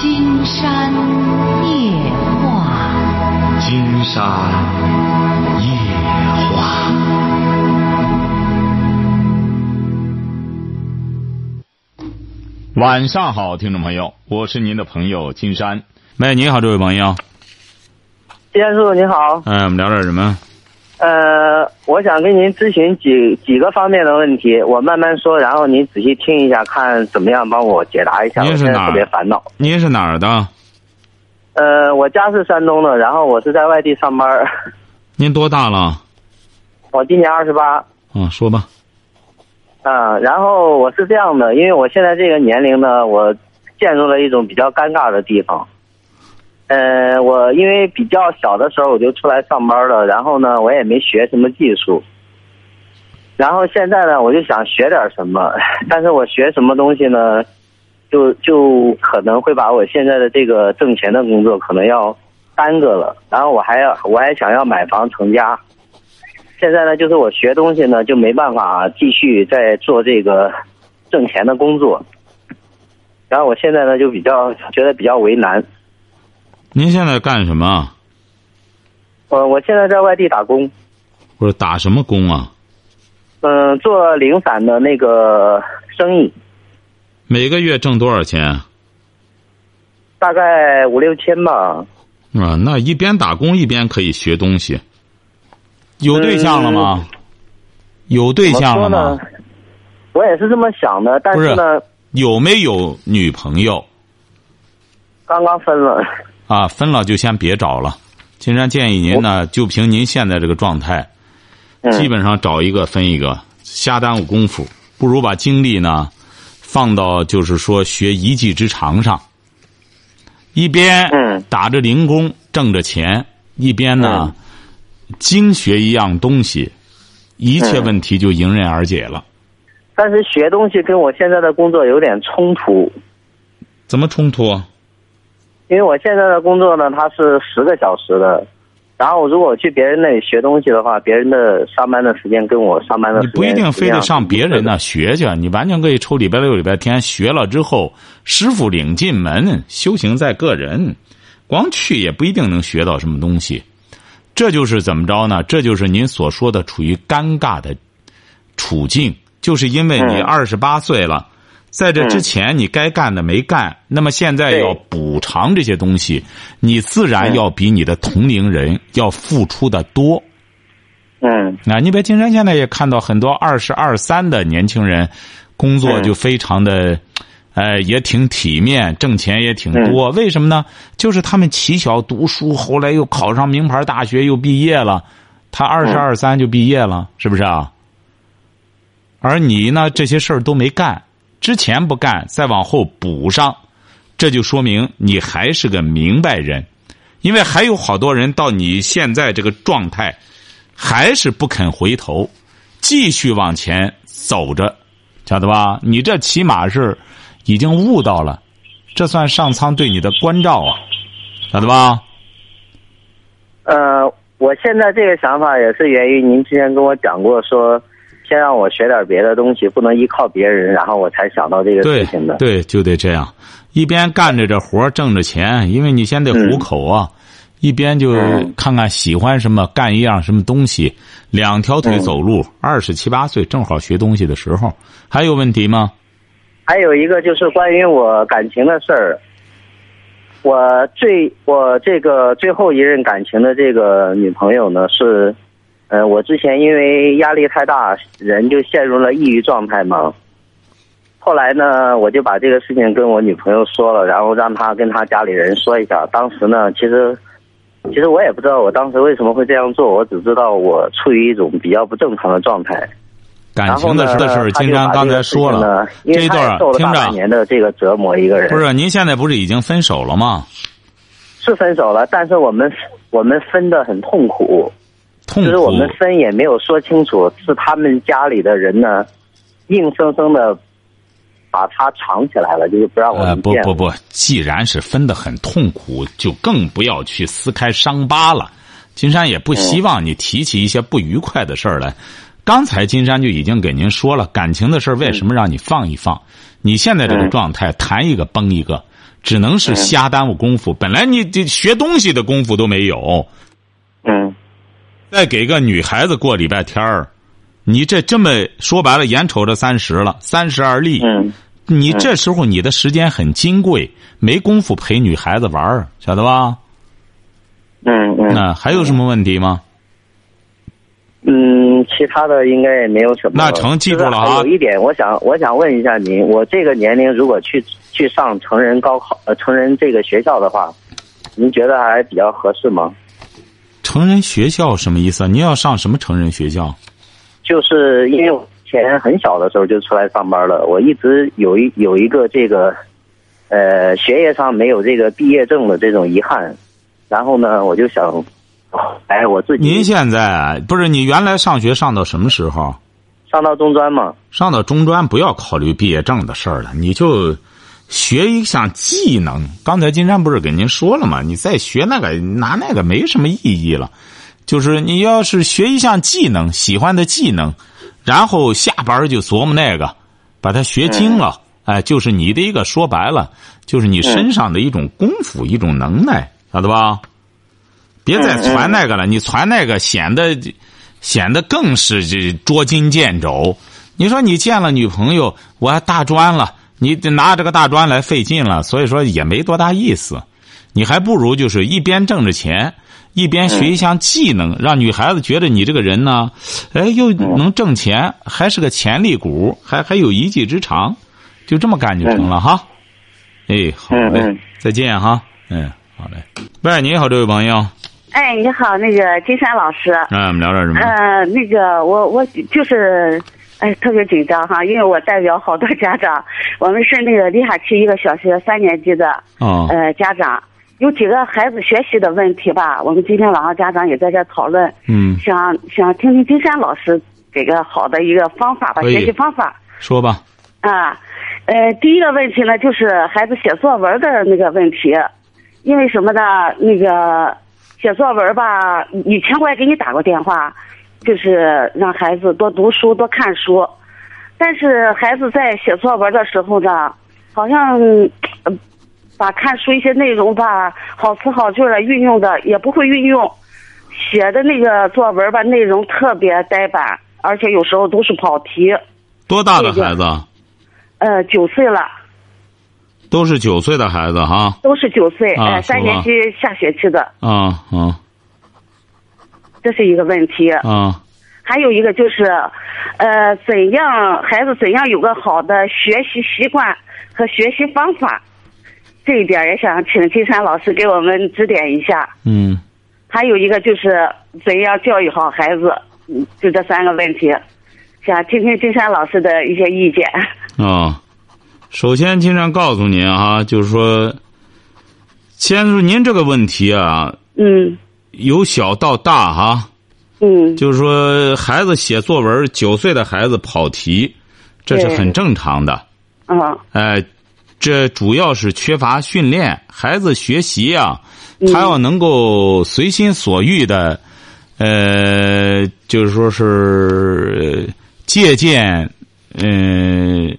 金山夜话，金山夜话。晚上好，听众朋友，我是您的朋友金山。喂，你好，这位朋友。金山叔叔您好，哎，我们聊点什么？呃，我想跟您咨询几几个方面的问题，我慢慢说，然后您仔细听一下，看怎么样帮我解答一下。您是哪儿特别烦恼。您是哪儿的？呃，我家是山东的，然后我是在外地上班儿，您多大了？我今年二十八。啊，说吧。啊，然后我是这样的，因为我现在这个年龄呢，我陷入了一种比较尴尬的地方。呃，我因为比较小的时候我就出来上班了，然后呢，我也没学什么技术。然后现在呢，我就想学点什么，但是我学什么东西呢，就就可能会把我现在的这个挣钱的工作可能要耽搁了。然后我还要我还想要买房成家。现在呢，就是我学东西呢，就没办法继续再做这个挣钱的工作。然后我现在呢，就比较觉得比较为难。您现在干什么？呃，我现在在外地打工，不是打什么工啊？嗯、做零散的那个生意，每个月挣多少钱？大概五六千吧。啊，那一边打工一边可以学东西。有对象了吗？有对象了吗？？我也是这么想的，但是呢，有没有女朋友？刚刚分了。啊，分了就先别找了。金山建议您呢，就凭您现在这个状态，嗯基本上找一个分一个，瞎耽误功夫，不如把精力呢放到就是说学一技之长上。一边嗯打着零工挣着钱，一边呢精学一样东西，一切嗯问题就迎刃而解了。但是学东西跟我现在的工作有点冲突，怎么冲突啊？因为我现在的工作呢，它是十个小时的，然后如果去别人那里学东西的话，别人的上班的时间跟我上班的你时间不一定非得上别人。那学去，你完全可以抽礼拜六、礼拜天学了之后，师傅领进门，修行在个人，光去也不一定能学到什么东西。这就是怎么着呢？这就是您所说的处于尴尬的处境，就是因为你嗯二十八岁了，在这之前你该干的没干，那么现在要补偿这些东西，你自然嗯要比你的同龄人要付出的多。嗯啊，你别金山现在也看到很多二十二三的年轻人，工作嗯就非常的，呃，也挺体面，挣钱也挺多。嗯为什么呢？就是他们起小读书，后来又考上名牌大学，又毕业了。他二十二三就毕业了，是不是啊？而你呢，这些事儿都没干，之前不干，再往后补上，这就说明你还是个明白人，因为还有好多人到你现在这个状态。还是不肯回头，继续往前走着，晓得吧？你这起码是已经悟到了，这算上苍对你的关照啊，晓得吧？呃，我现在这个想法也是源于您之前跟我讲过说。先让我学点别的东西，不能依靠别人，然后我才想到这个事情的。对，就得这样，一边干着这活挣着钱，因为你先得糊口啊。一边就嗯看看喜欢什么，干一样什么东西，两条腿走路。二十七八岁正好学东西的时候，还有问题吗？还有一个就是关于我感情的事儿。我最我这个最后一任感情的这个女朋友呢是，呃，我之前因为压力太大，人就陷入了抑郁状态嘛。后来呢，我就把这个事情跟我女朋友说了，然后让她跟她家里人说一下。当时呢，其实其实我也不知道我当时为什么会这样做，我只知道我处于一种比较不正常的状态。感情的事的事儿，金山刚才说了，这一段听着年的这个折磨，一个人不是，您现在不是已经分手了吗？是分手了，但是我们我们分的很痛苦，痛就是我们分也没有说清楚，是他们家里的人呢，硬生生的把他藏起来了，就是不让我呃，们见。不不不，既然是分的很痛苦，就更不要去撕开伤疤了。金山也不希望你提起一些不愉快的事儿来。刚才金山就已经给您说了，感情的事儿为什么让你放一放？你现在这个嗯状态，谈一个崩一个，只能是瞎耽误功夫。本来你这学东西的功夫都没有，嗯再给个女孩子过礼拜天儿，你这这么说白了，眼瞅着三十了，三十而立，嗯你这时候你的时间很金贵，没工夫陪女孩子玩儿，晓得吧？嗯嗯那还有什么问题吗？嗯，其他的应该也没有什么。那成记住了啊有一点，我想我想问一下您，我这个年龄如果去去上成人高考呃成人这个学校的话，您觉得还比较合适吗？成人学校什么意思啊？您要上什么成人学校？就是因为我以前很小的时候就出来上班了，我一直有一有一个这个，呃，学业上没有这个毕业证的这种遗憾，然后呢，我就想，哎，我自己您现在不是你原来上学上到什么时候？上到中专嘛，上到中专不要考虑毕业证的事儿了，你就学一项技能。刚才金山不是给您说了吗？你再学那个拿那个没什么意义了。就是你要是学一项技能，喜欢的技能，然后下班就琢磨那个，把它学精了，哎，就是你的一个说白了，就是你身上的一种功夫，一种能耐，晓得吧？别再传那个了，你传那个显得显得更是这捉襟见肘。你说你见了女朋友，我还大专了，你得拿这个大专来费劲了，所以说也没多大意思。你还不如就是一边挣着钱，一边学一项技能，让女孩子觉得你这个人呢，哎，又能挣钱，还是个潜力股，还还有一技之长，就这么干就成了哈。哎，好嘞，嗯嗯再见哈。嗯，好嘞。喂，你好，这位朋友，哎，你好，那个金山老师。哎，我们聊点什么？呃，那个我我就是，哎，特别紧张哈，因为我代表好多家长，我们是那个历海区一个小学三年级的哦，呃家长，有几个孩子学习的问题吧，我们今天晚上家长也在这讨论，嗯，想想听听金山老师给个好的一个方法吧，学习方法说吧。啊。呃，第一个问题呢，就是孩子写作文的那个问题，因为什么呢？那个写作文吧，以前我也给你打过电话，就是让孩子多读书、多看书。但是孩子在写作文的时候呢，好像、呃把看书一些内容吧，好词好句的运用的也不会运用，写的那个作文吧，内容特别呆板，而且有时候都是跑题。多大的孩子？呃，九岁了，都是九岁的孩子哈。都是九岁，啊呃，三年级下学期的，啊啊这是一个问题。啊！还有一个就是，呃，怎样孩子怎样有个好的学习习惯和学习方法，这一点也想请金山老师给我们指点一下。嗯，还有一个就是怎样教育好孩子，嗯就这三个问题，想听听金山老师的一些意见。啊，首先，金山告诉您啊，就是说，先说您这个问题啊，嗯由小到大哈、嗯就是说孩子写作文，九岁的孩子跑题，这是很正常的。嗯哎，这主要是缺乏训练。孩子学习呀、嗯他要能够随心所欲的，呃，就是说是呃借鉴，嗯、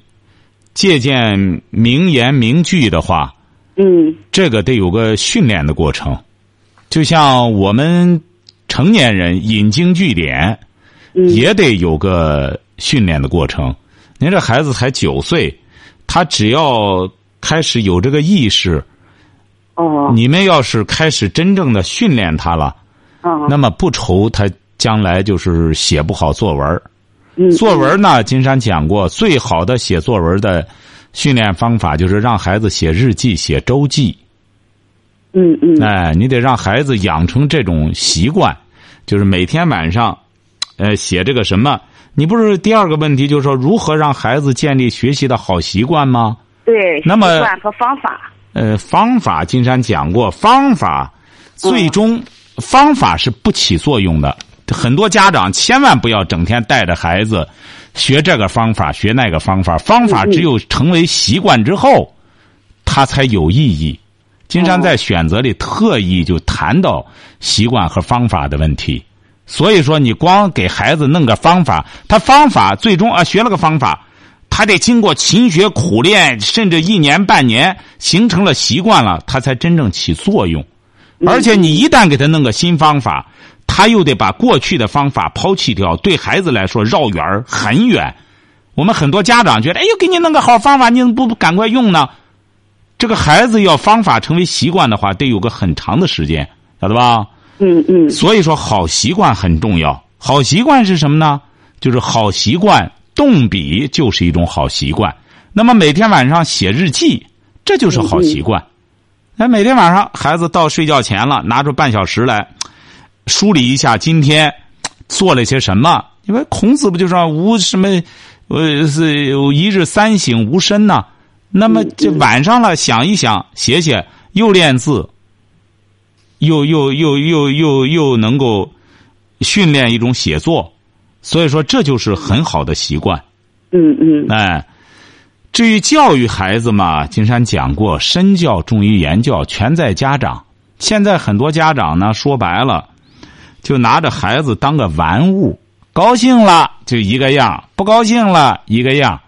借鉴名言名句的话，嗯这个得有个训练的过程。就像我们成年人引经据典，嗯，也得有个训练的过程。您这孩子才九岁，他只要开始有这个意识，哦。你们要是开始真正的训练他了，哦。那么不愁他将来就是写不好作文作文呢，金山讲过，最好的写作文的训练方法就是让孩子写日记、写周记。嗯嗯哎，你得让孩子养成这种习惯，就是每天晚上，呃，写这个什么。你不是第二个问题，就是说如何让孩子建立学习的好习惯吗？对，那么习惯和方法。呃，方法金山讲过，方法最终、方法是不起作用的。很多家长千万不要整天带着孩子学这个方法，学那个方法。方法只有成为习惯之后，它才有意义。金山在选择里特意就谈到习惯和方法的问题。所以说，你光给孩子弄个方法，他方法最终啊学了个方法，他得经过勤学苦练，甚至一年半年形成了习惯了，他才真正起作用。而且你一旦给他弄个新方法，他又得把过去的方法抛弃掉，对孩子来说绕远儿很远。我们很多家长觉得，哎呦，给你弄个好方法，你怎么不赶快用呢？这个孩子要方法成为习惯的话，得有个很长的时间，晓得吧？嗯嗯所以说，好习惯很重要。好习惯是什么呢？就是好习惯，动笔就是一种好习惯。那么每天晚上写日记，这就是好习惯。那每天晚上孩子到睡觉前了，拿出半小时来梳理一下今天做了些什么。因为孔子不就说无什么，呃，是有一日三省吾身呐。那么这晚上了，想一想，写写，又练字，又又又又又又能够训练一种写作，所以说这就是很好的习惯。嗯嗯哎，至于教育孩子嘛，金山讲过，身教重于言教，全在家长。现在很多家长呢，说白了，就拿着孩子当个玩物，高兴了就一个样，不高兴了一个样，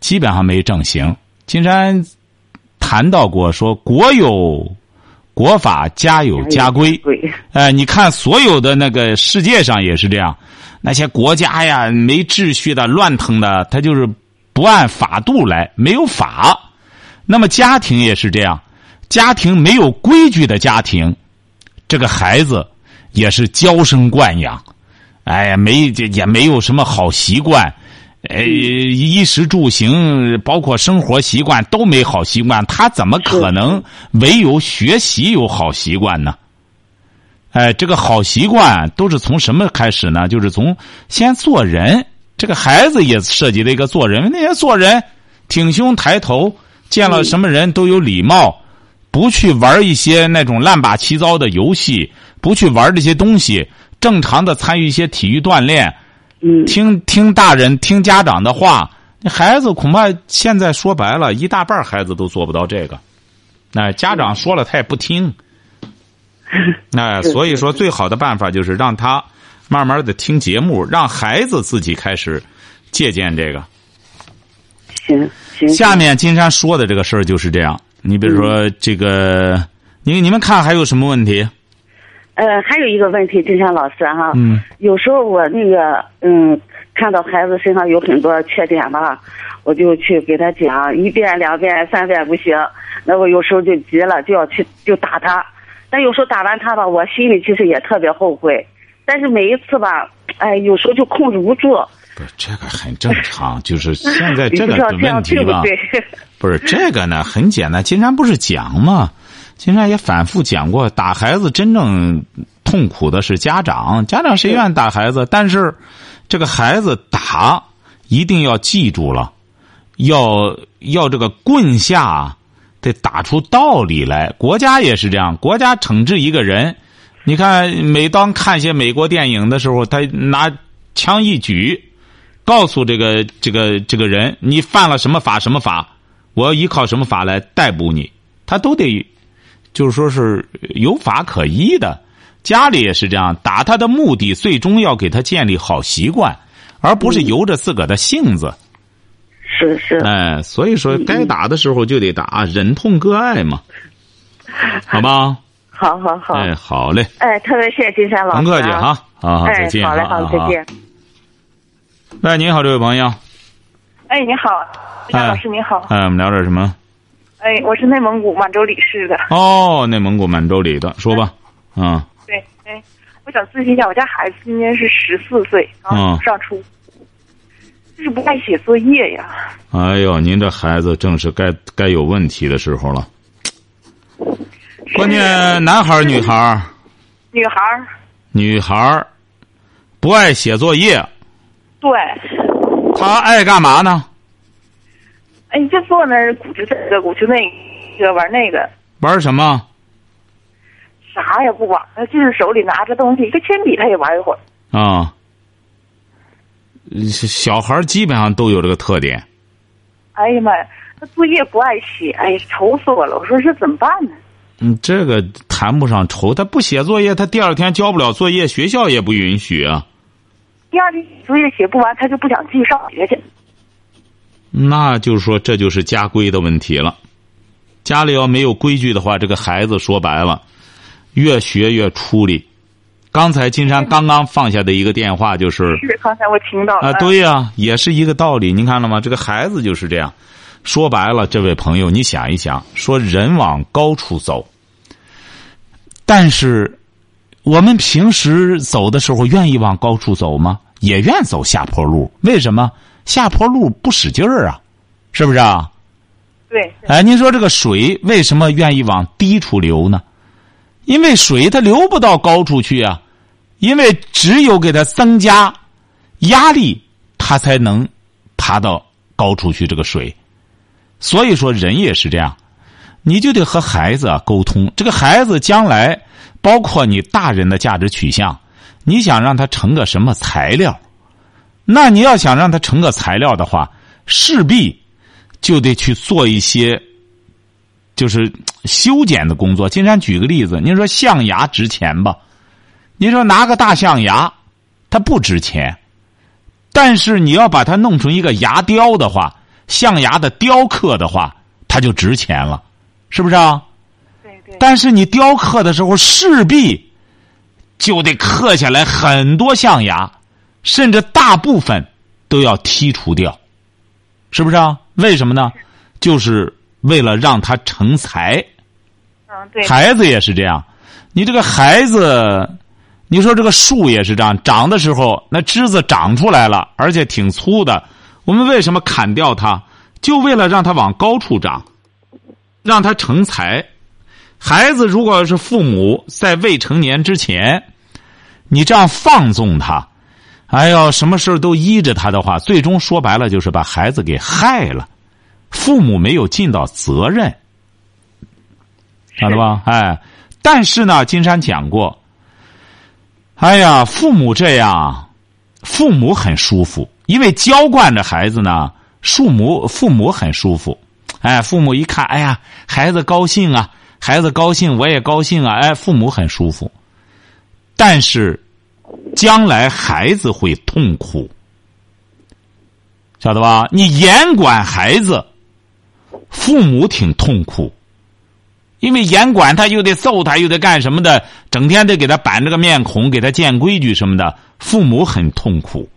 基本上没正形。金山谈到过，说国有国法，家有家规。对，呃，你看所有的那个世界上也是这样，那些国家呀没秩序的、乱腾的，他就是不按法度来，没有法。那么家庭也是这样，家庭没有规矩的家庭，这个孩子也是娇生惯养，哎呀，没也没有什么好习惯，呃，衣食住行包括生活习惯都没好习惯，他怎么可能唯有学习有好习惯呢？哎，这个好习惯都是从什么开始呢？就是从先做人。这个孩子也涉及了一个做人，那些做人挺胸抬头，见了什么人都有礼貌，不去玩一些那种乱八七糟的游戏，不去玩这些东西，正常的参与一些体育锻炼，嗯听听大人、听家长的话。那孩子恐怕现在说白了，一大半孩子都做不到这个。那家长说了，他也不听。哎，是所以说最好的办法就是让他慢慢的听节目，让孩子自己开始借鉴这个。行行。下面金山说的这个事儿就是这样。你比如说这个，你你们看还有什么问题？呃，还有一个问题，金山老师哈，嗯有时候我那个嗯，看到孩子身上有很多缺点吧，我就去给他讲一遍、两遍、三遍不行，那我有时候就急了，就要去就打他。但有时候打完他吧，我心里其实也特别后悔，但是每一次吧，哎，有时候就控制不住。不是这个很正常，就是 现在这个问题吧，对不对？不是这个呢，很简单。金山不是讲吗？金山也反复讲过，打孩子真正痛苦的是家长，家长谁愿意打孩子？但是这个孩子打一定要记住了，要要这个棍下得打出道理来。国家也是这样，国家惩治一个人，你看，每当看一些美国电影的时候，他拿枪一举，告诉这个这个这个人，你犯了什么法什么法，我要依靠什么法来逮捕你，他都得，就是说是有法可依的。家里也是这样，打他的目的最终要给他建立好习惯，而不是由着自个儿的性子。是是，哎，所以说该打的时候就得打，忍痛割爱嘛，好吧？好好好，哎，好嘞，哎，特别谢谢金山老师、啊，甭客气哈，好好，哎再，见，好嘞，好嘞，再见。喂，您好，这位朋友，哎，你好，金山老师你好。哎，我们聊点什么？哎，我是内蒙古满洲里市的。哦，内蒙古满洲里的，说吧，嗯。对，哎，我想咨询一下，我家孩子今年是十四岁，嗯啊，上初，就是不爱写作业呀。哎呦，您这孩子正是该该有问题的时候了。关键男孩儿女孩儿？女孩儿，女孩儿不爱写作业，对，他爱干嘛呢？哎，你就坐那儿鼓捣这个，鼓捣那个，玩那个，玩什么？啥也不玩，他就是手里拿着东西，一个铅笔他也玩一会儿。啊，小孩儿基本上都有这个特点。哎呀妈呀，他作业不爱写，哎呀，愁死我了！我说这怎么办呢？嗯，这个谈不上愁，他不写作业，他第二天交不了作业，学校也不允许啊。第二天作业写不完，他就不想继续上学去。那就是说，这就是家规的问题了。家里要没有规矩的话，这个孩子说白了，越学越出力。刚才金山刚刚放下的一个电话就是，是刚才我听到了啊，对呀、也是一个道理。您看了吗？这个孩子就是这样。说白了，这位朋友，你想一想，说人往高处走，但是我们平时走的时候，愿意往高处走吗？也愿走下坡路。为什么？下坡路不使劲儿啊，是不是啊？对对哎，您说这个水为什么愿意往低处流呢？因为水它流不到高处去啊，因为只有给它增加压力，它才能爬到高处去。这个水，所以说人也是这样，你就得和孩子啊沟通。这个孩子将来，包括你大人的价值取向，你想让他成个什么材料？那你要想让它成个材料的话，势必就得去做一些，就是修剪的工作。金山举个例子，您说象牙值钱吧？您说拿个大象牙，它不值钱，但是你要把它弄成一个牙雕的话，象牙的雕刻的话，它就值钱了，是不是啊？对对但是你雕刻的时候，势必就得刻下来很多象牙，甚至大部分都要剔除掉，是不是啊？为什么呢？就是为了让他成才。嗯对孩子也是这样，你这个孩子，你说这个树也是这样，长的时候那枝子长出来了，而且挺粗的，我们为什么砍掉它？就为了让它往高处长，让它成才。孩子如果是父母在未成年之前，你这样放纵他，哎呦，什么事儿都依着他的话，最终说白了就是把孩子给害了。父母没有尽到责任，晓得吧？哎，但是呢，金山讲过，哎呀，父母这样，父母很舒服，因为娇惯着孩子呢，父母父母很舒服。哎，父母一看，哎呀，孩子高兴啊，孩子高兴，我也高兴啊，哎，父母很舒服。但是，将来孩子会痛苦，晓得吧？你严管孩子，父母挺痛苦，因为严管他又得揍他，又得干什么的，整天得给他板着个面孔，给他建规矩什么的，父母很痛苦。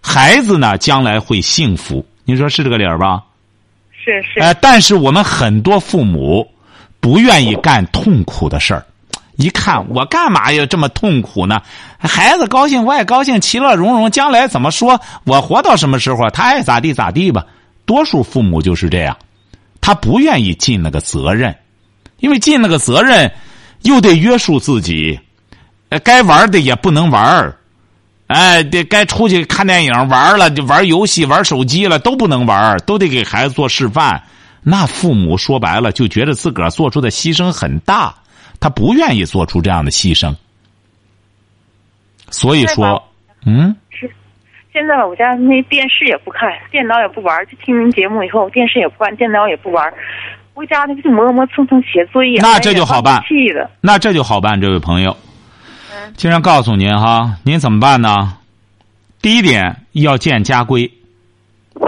孩子呢，将来会幸福，你说是这个理儿吧？是是哎，但是我们很多父母不愿意干痛苦的事儿。一看我干嘛要这么痛苦呢？孩子高兴我也高兴，其乐融融。将来怎么说？我活到什么时候，他爱咋地咋地吧。多数父母就是这样，他不愿意尽那个责任，因为尽那个责任又得约束自己，该玩的也不能玩儿哎，得该出去看电影玩了，就玩游戏、玩手机了，都不能玩，都得给孩子做示范。那父母说白了，就觉得自个儿做出的牺牲很大，他不愿意做出这样的牺牲。所以说，嗯，是现在我家那电视也不看，电脑也不玩，就听您节目以后，电视也不看，电脑也不玩，回家那就磨磨蹭蹭写作业，那这就好办气的。那这就好办，这位朋友。经常告诉您哈，您怎么办呢？第一点要建家规，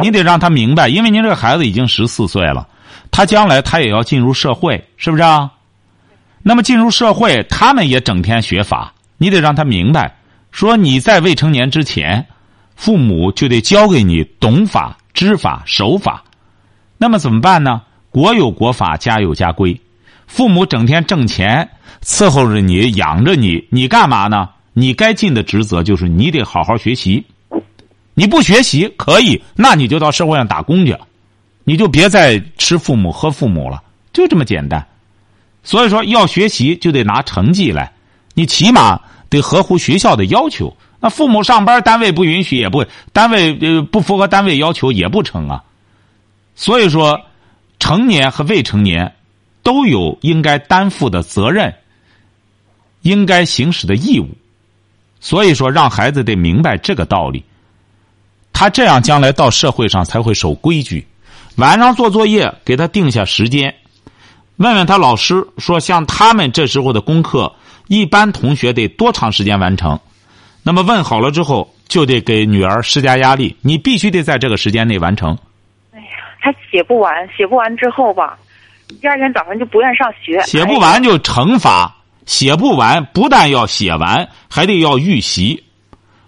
你得让他明白，因为您这个孩子已经十四岁了，他将来他也要进入社会，是不是啊？那么进入社会，他们也整天学法，你得让他明白，说你在未成年之前，父母就得教给你懂法、知法、守法。那么怎么办呢？国有国法，家有家规。父母整天挣钱伺候着你，养着你，你干嘛呢？你该尽的职责就是你得好好学习。你不学习可以，那你就到社会上打工去，你就别再吃父母喝父母了，就这么简单。所以说，要学习就得拿成绩来，你起码得合乎学校的要求。那父母上班，单位不允许也不，单位呃不符合单位要求也不成啊。所以说，成年和未成年都有应该担负的责任，应该行使的义务。所以说，让孩子得明白这个道理，他这样将来到社会上才会守规矩。晚上做作业，给他定下时间，问问他老师说，像他们这时候的功课，一般同学得多长时间完成？那么问好了之后，就得给女儿施加压力，你必须得在这个时间内完成。哎呀他写不完，写不完之后吧，第二天早上就不愿意上学。写不完就惩罚，写不完不但要写完，还得要预习，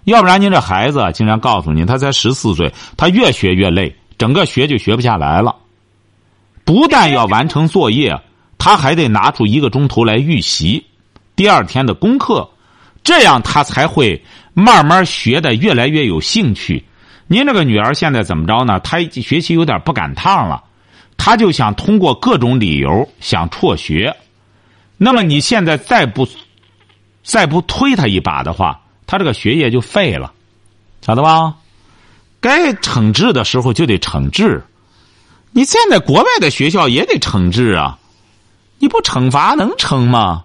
要不然您这孩子，经常告诉您，他才十四岁，他越学越累，整个学就学不下来了。不但要完成作业，他还得拿出一个钟头来预习第二天的功课，这样他才会慢慢学的越来越有兴趣。您这个女儿现在怎么着呢？她学习有点不赶趟了，她就想通过各种理由想辍学。那么你现在再不再不推她一把的话，她这个学业就废了，晓得吧？该惩治的时候就得惩治。你现在国外的学校也得惩治啊，你不惩罚能成吗？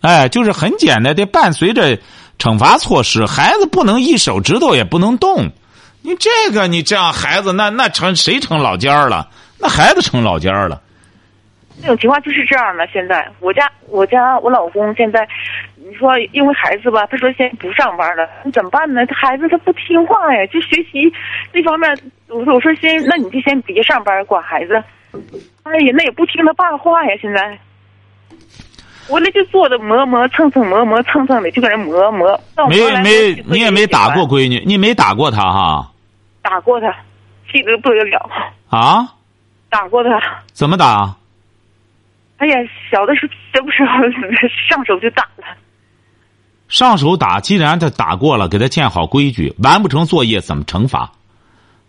哎，就是很简单，得伴随着惩罚措施。孩子不能一手指头也不能动。你这个，你这样孩子，那那成谁成老尖儿了？那孩子成老尖儿了。那种情况就是这样的。现在我家我家我老公现在，你说因为孩子吧，他说现在不上班了，你怎么办呢？他孩子他不听话呀，就学习那方面。我说我说先，那你就先别上班管孩子。哎呀，那也不听他爸话呀！现在，我那就坐着磨磨蹭蹭磨磨蹭蹭的，就搁那磨磨。没没，你也没打过闺女，你没打过她哈？打过她，气得不得了。啊？打过她？怎么打？哎呀，小的时候时不时 上手就打了。上手打，既然他打过了，给他建好规矩，完不成作业怎么惩罚？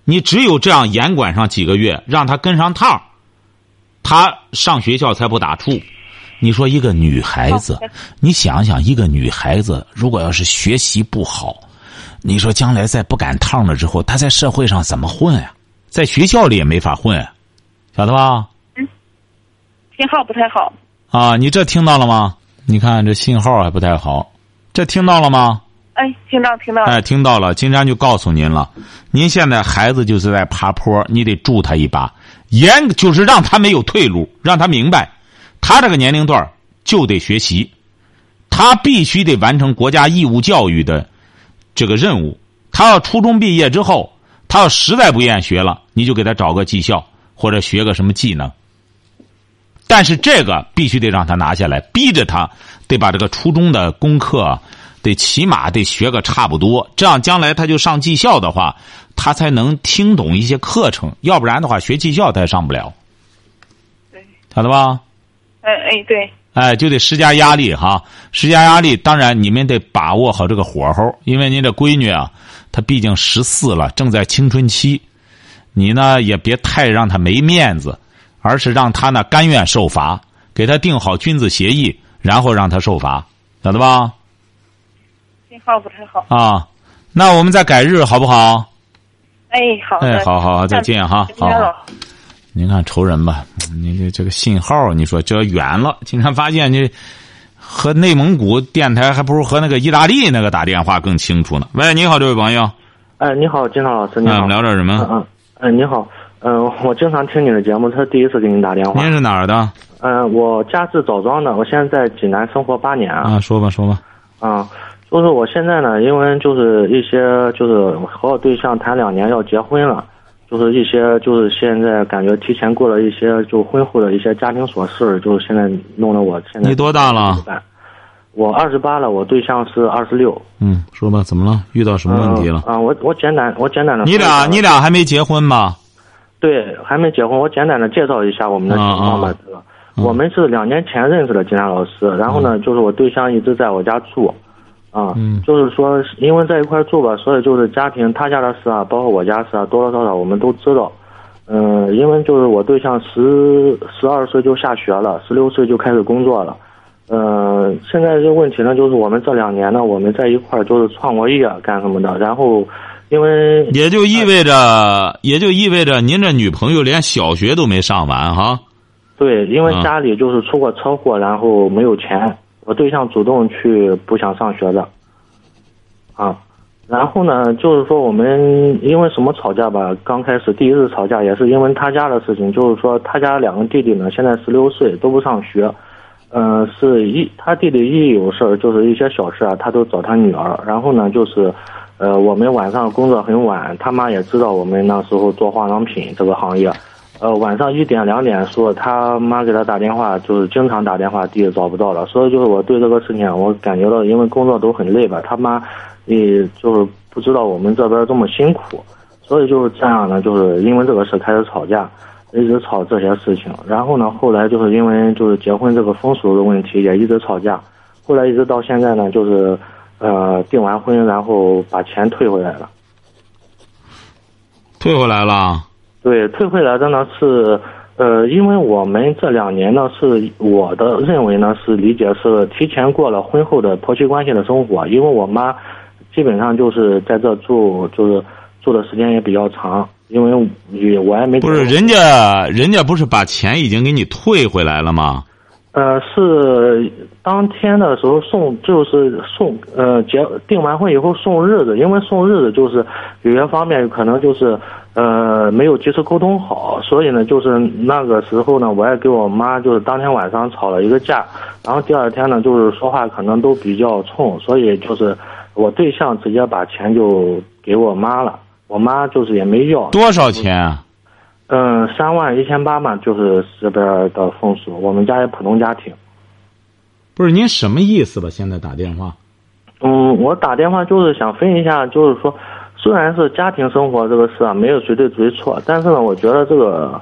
你只有这样严管上几个月，让他跟上趟他上学校才不打怵。你说一个女孩子，你想想，一个女孩子如果要是学习不好，你说将来在不赶趟了之后，她在社会上怎么混呀？在学校里也没法混，晓得吧？嗯，信号不太好。啊，你这听到了吗？你看这信号还不太好，这听到了吗？哎，听到听到。哎，听到了。金山就告诉您了，您现在孩子就是在爬坡，你得助他一把，严就是让他没有退路，让他明白，他这个年龄段就得学习，他必须得完成国家义务教育的这个任务。他要初中毕业之后，他要实在不愿意学了，你就给他找个技校或者学个什么技能。但是这个必须得让他拿下来，逼着他得把这个初中的功课。得起码得学个差不多，这样将来他就上技校的话，他才能听懂一些课程。要不然的话，学技校他也上不了。对，晓得吧？哎哎，对。哎，就得施加压力哈，施加压力。当然，你们得把握好这个火候，因为您这闺女啊，她毕竟十四了，正在青春期。你呢，也别太让她没面子，而是让他呢甘愿受罚，给他定好君子协议，然后让他受罚，晓得吧？信号不太好啊，那我们再改日好不好？哎，好哎，好好好，再见哈，好。您看仇人吧，你这这个信号，你说这远了，经常发现你和内蒙古电台还不如和那个意大利那个打电话更清楚呢。喂，你好，这位朋友。哎，你好，金涛老师，你好。我们聊点什么？嗯嗯，你好，嗯，我经常听你的节目，是第一次给你打电话。您是哪儿的？嗯，我家是枣庄的，我现在在济南生活八年啊。说吧，说吧。啊。就是我现在呢，因为就是一些就是和我对象谈两年要结婚了，就是一些就是现在感觉提前过了一些就婚后的一些家庭琐事，就是现在弄得我现在你多大了？我二十八了，我对象是二十六。嗯，说吧，怎么了？遇到什么问题了？啊，我我简单我简单的。你俩你俩还没结婚吗？对，还没结婚。我简单的介绍一下我们的情况吧。我们是两年前认识的，金山老师。然后呢，就是我对象一直在我家住。啊，就是说，因为在一块住吧，所以就是家庭他家的事啊，包括我家事啊，多多少少我们都知道。嗯，因为就是我对象十十二岁就下学了，十六岁就开始工作了。嗯，现在这个问题呢，就是我们这两年呢，我们在一块儿就是创过业干什么的，然后因为也就意味着，也就意味着您这女朋友连小学都没上完哈。对，因为家里就是出过车祸，然后没有钱。我对象主动去不想上学的，啊，然后呢，就是说我们因为什么吵架吧？刚开始第一次吵架也是因为他家的事情，就是说他家两个弟弟呢，现在十六岁都不上学，嗯，是一他弟弟一有事儿就是一些小事啊，他都找他女儿，然后呢就是，呃，我们晚上工作很晚，他妈也知道我们那时候做化妆品这个行业。呃，晚上一点两点说他妈给他打电话，就是经常打电话，弟找不到了。所以就是我对这个事情，我感觉到因为工作都很累吧，他妈也就是不知道我们这边这么辛苦，所以就是这样呢，就是因为这个事开始吵架，一直吵这些事情。然后呢，后来就是因为就是结婚这个风俗的问题也一直吵架，后来一直到现在呢，就是呃订完婚，然后把钱退回来了，退回来了。对，退回来的呢是，呃，因为我们这两年呢是我的认为呢是理解是提前过了婚后的婆媳关系的生活，因为我妈基本上就是在这住，就是住的时间也比较长，因为也我也没不是人家人家不是把钱已经给你退回来了吗？呃，是当天的时候送，就是送，呃，结订完婚以后送日子，因为送日子就是有些方面可能就是，呃，没有及时沟通好，所以呢，就是那个时候呢，我也给我妈就是当天晚上吵了一个架，然后第二天呢，就是说话可能都比较冲，所以就是我对象直接把钱就给我妈了，我妈就是也没要多少钱。嗯，三万一千八嘛，就是这边的风俗。我们家也普通家庭。不是您什么意思吧？现在打电话。嗯，我打电话就是想分一下，就是说，虽然是家庭生活这个事啊，没有谁对谁错，但是呢，我觉得这个，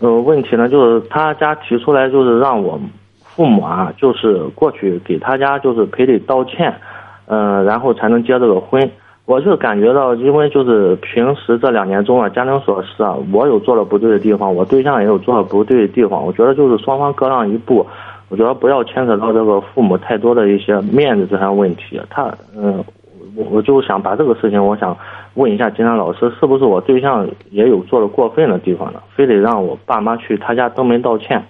呃，问题呢，就是他家提出来，就是让我父母啊，就是过去给他家就是赔礼道歉，嗯，然后才能结这个婚。我就感觉到，因为就是平时这两年中啊，家庭琐事啊，我有做的不对的地方，我对象也有做的不对的地方。我觉得就是双方各让一步，我觉得不要牵扯到这个父母太多的一些面子这些问题。他，嗯，我我就想把这个事情，我想问一下金山老师，是不是我对象也有做的过分的地方呢？非得让我爸妈去他家登门道歉？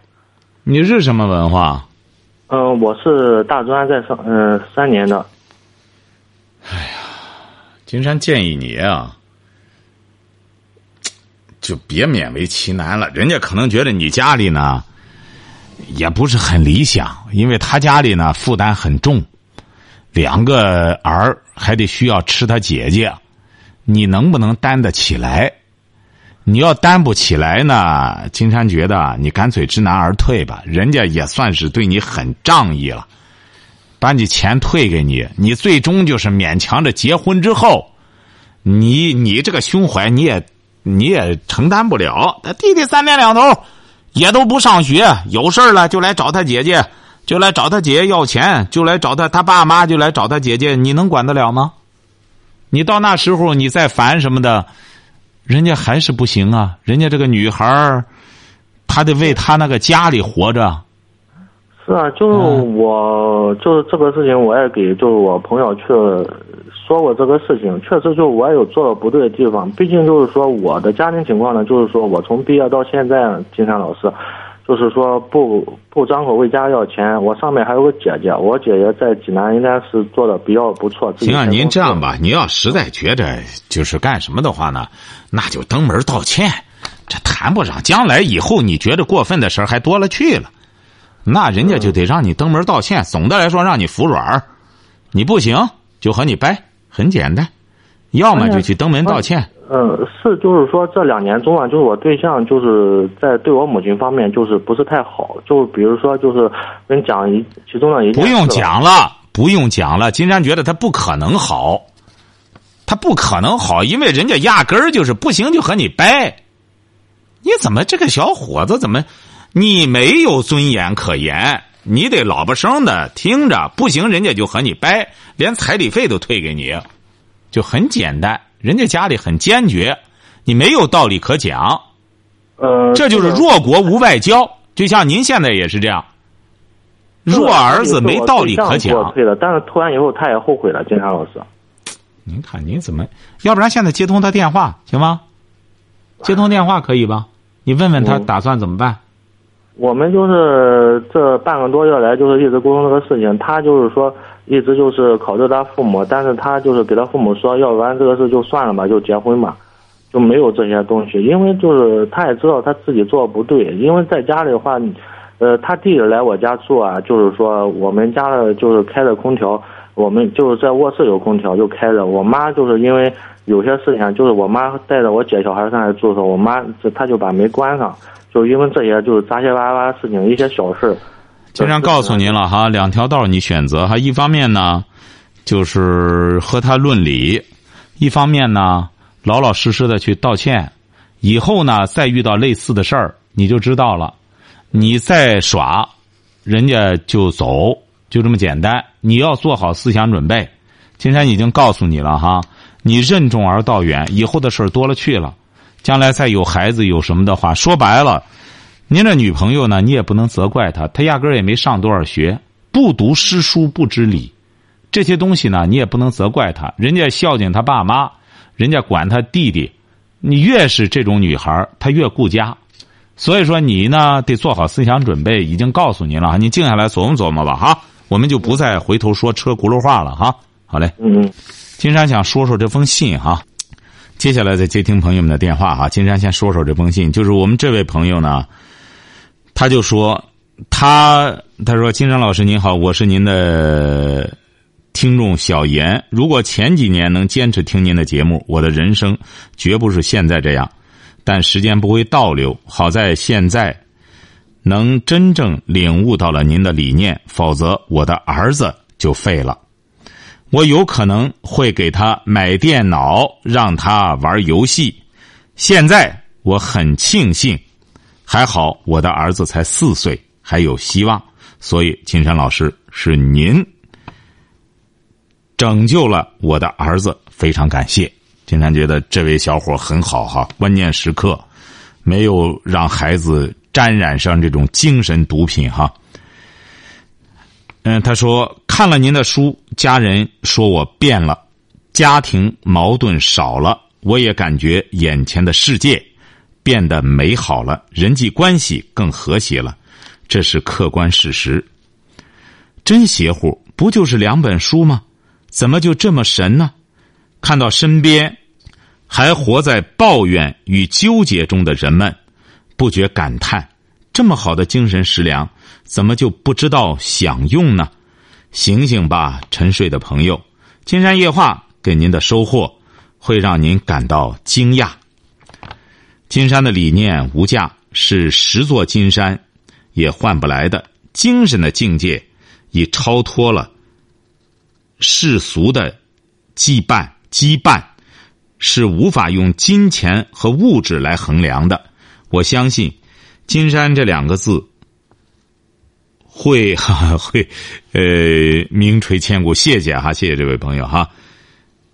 你是什么文化？嗯，我是大专在上，嗯，三年的。哎呀。金山建议你啊，就别勉为其难了。人家可能觉得你家里呢，也不是很理想，因为他家里呢负担很重，两个儿还得需要吃他姐姐，你能不能担得起来？你要担不起来呢，金山觉得你干脆知难而退吧。人家也算是对你很仗义了。把你钱退给你，你最终就是勉强着结婚之后，你你这个胸怀你也你也承担不了。他弟弟三天两头也都不上学，有事了就来找他姐姐，就来找他姐姐要钱，就来找他他爸妈就来找他姐姐，你能管得了吗？你到那时候你再烦什么的，人家还是不行啊。人家这个女孩儿，她得为她那个家里活着。是啊，就是我，就是这个事情，我也给就是我朋友去说过这个事情，确实就我也有做的不对的地方。毕竟就是说我的家庭情况呢，就是说我从毕业到现在，金山老师，就是说不不张口为家要钱。我上面还有个姐姐，我姐姐在济南应该是做的比较不错。行啊，您这样吧，你要实在觉得就是干什么的话呢，那就登门道歉，这谈不上将来以后你觉得过分的事还多了去了。那人家就得让你登门道歉。总的来说，让你服软儿，你不行就和你掰，很简单。要么就去登门道歉。嗯，是，就是说这两年中啊，就是我对象就是在对我母亲方面就是不是太好。就比如说，就是跟讲一其中的一不用讲了，不用讲了。金山觉得他不可能好，他不可能好，因为人家压根儿就是不行就和你掰。你怎么这个小伙子怎么？你没有尊严可言，你得老不生的听着，不行人家就和你掰，连彩礼费都退给你，就很简单。人家家里很坚决，你没有道理可讲。呃，这就是弱国无外交，就像您现在也是这样。弱儿子没道理可讲。退了，但是退完以后他也后悔了，金山老师。您看您怎么？要不然现在接通他电话行吗？接通电话可以吧？你问问他打算怎么办。我们就是这半个多月来，就是一直沟通这个事情。他就是说，一直就是考虑他父母，但是他就是给他父母说，要不然这个事就算了吧，就结婚吧，就没有这些东西。因为就是他也知道他自己做的不对，因为在家里的话，呃，他弟弟来我家住啊，就是说我们家的就是开的空调，我们就是在卧室有空调就开着。我妈就是因为有些事情，就是我妈带着我姐小孩上来住的时候，我妈她就把门关上，就因为这些就是杂七八八的事情，一些小事。经常告诉您了哈，两条道你选择哈。一方面呢，就是和他论理；一方面呢，老老实实的去道歉。以后呢，再遇到类似的事儿，你就知道了。你再耍，人家就走，就这么简单。你要做好思想准备。金山已经告诉你了哈，你任重而道远，以后的事儿多了去了。将来再有孩子有什么的话，说白了。您这女朋友呢？你也不能责怪她，她压根儿也没上多少学，不读诗书不知礼，这些东西呢，你也不能责怪她。人家孝敬她爸妈，人家管她弟弟，你越是这种女孩她越顾家。所以说，你呢得做好思想准备。已经告诉您了，你静下来琢磨琢磨吧，哈，我们就不再回头说车轱辘话了，哈。好嘞，嗯，金山想说说这封信哈，接下来再接听朋友们的电话哈。金山先说说这封信，就是我们这位朋友呢。他就说：“他他说，金山老师您好，我是您的听众小严。如果前几年能坚持听您的节目，我的人生绝不是现在这样。但时间不会倒流，好在现在能真正领悟到了您的理念，否则我的儿子就废了。我有可能会给他买电脑，让他玩游戏。现在我很庆幸。”还好，我的儿子才四岁，还有希望。所以，金山老师是您拯救了我的儿子，非常感谢。金山觉得这位小伙很好哈，关键时刻没有让孩子沾染上这种精神毒品哈。嗯，他说看了您的书，家人说我变了，家庭矛盾少了，我也感觉眼前的世界。变得美好了，人际关系更和谐了，这是客观事实。真邪乎，不就是两本书吗？怎么就这么神呢？看到身边还活在抱怨与纠结中的人们，不觉感叹：这么好的精神食粮，怎么就不知道享用呢？醒醒吧，沉睡的朋友！金山夜话给您的收获，会让您感到惊讶。金山的理念无价，是十座金山也换不来的。精神的境界已超脱了世俗的羁绊，羁绊是无法用金钱和物质来衡量的。我相信“金山”这两个字会 哈会呃名垂千古。谢谢哈，谢谢这位朋友哈。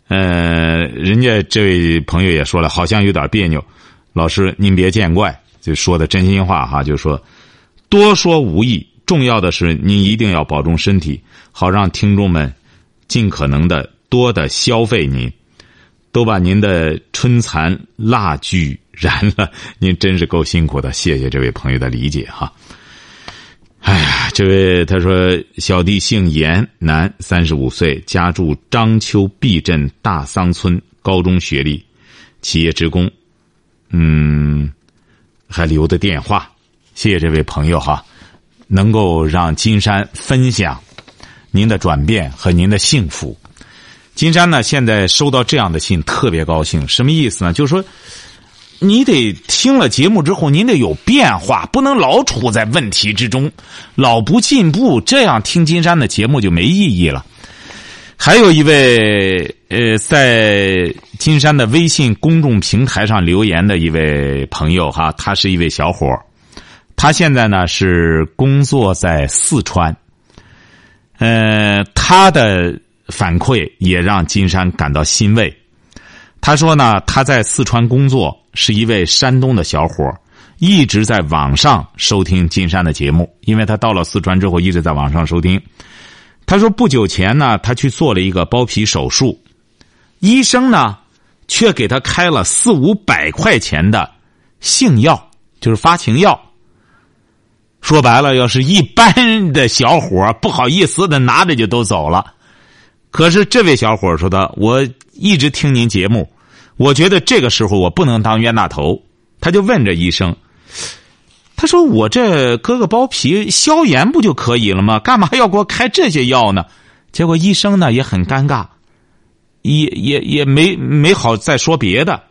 呃，人家这位朋友也说了，好像有点别扭。老师，您别见怪，就说的真心话哈，就说多说无益，重要的是您一定要保重身体，好让听众们尽可能的多的消费您，都把您的春蚕蜡炬 燃了，您真是够辛苦的，谢谢这位朋友的理解哈。哎呀，这位他说小弟姓严，男，三十五岁，家住章丘毕镇大桑村，高中学历，企业职工。嗯，还留的电话，谢谢这位朋友哈，能够让金山分享您的转变和您的幸福。金山呢，现在收到这样的信特别高兴，什么意思呢？就是说，你得听了节目之后，您得有变化，不能老处在问题之中，老不进步，这样听金山的节目就没意义了。还有一位呃，在金山的微信公众平台上留言的一位朋友哈，他是一位小伙他现在呢是工作在四川，呃，他的反馈也让金山感到欣慰。他说呢，他在四川工作，是一位山东的小伙一直在网上收听金山的节目，因为他到了四川之后一直在网上收听。他说：“不久前呢，他去做了一个包皮手术，医生呢，却给他开了四五百块钱的性药，就是发情药。说白了，要是一般的小伙不好意思的拿着就都走了。可是这位小伙说的，我一直听您节目，我觉得这个时候我不能当冤大头，他就问这医生。”他说：“我这割个包皮消炎不就可以了吗？干嘛要给我开这些药呢？”结果医生呢也很尴尬，也也也没没好再说别的。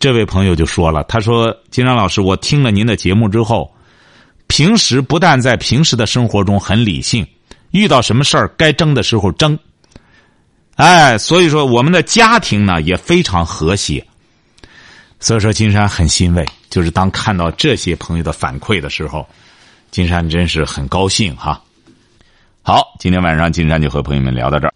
这位朋友就说了：“他说，金山老师，我听了您的节目之后，平时不但在平时的生活中很理性，遇到什么事儿该争的时候争。哎，所以说我们的家庭呢也非常和谐。所以说，金山很欣慰，就是当看到这些朋友的反馈的时候，金山真是很高兴哈。好，今天晚上金山就和朋友们聊到这儿。”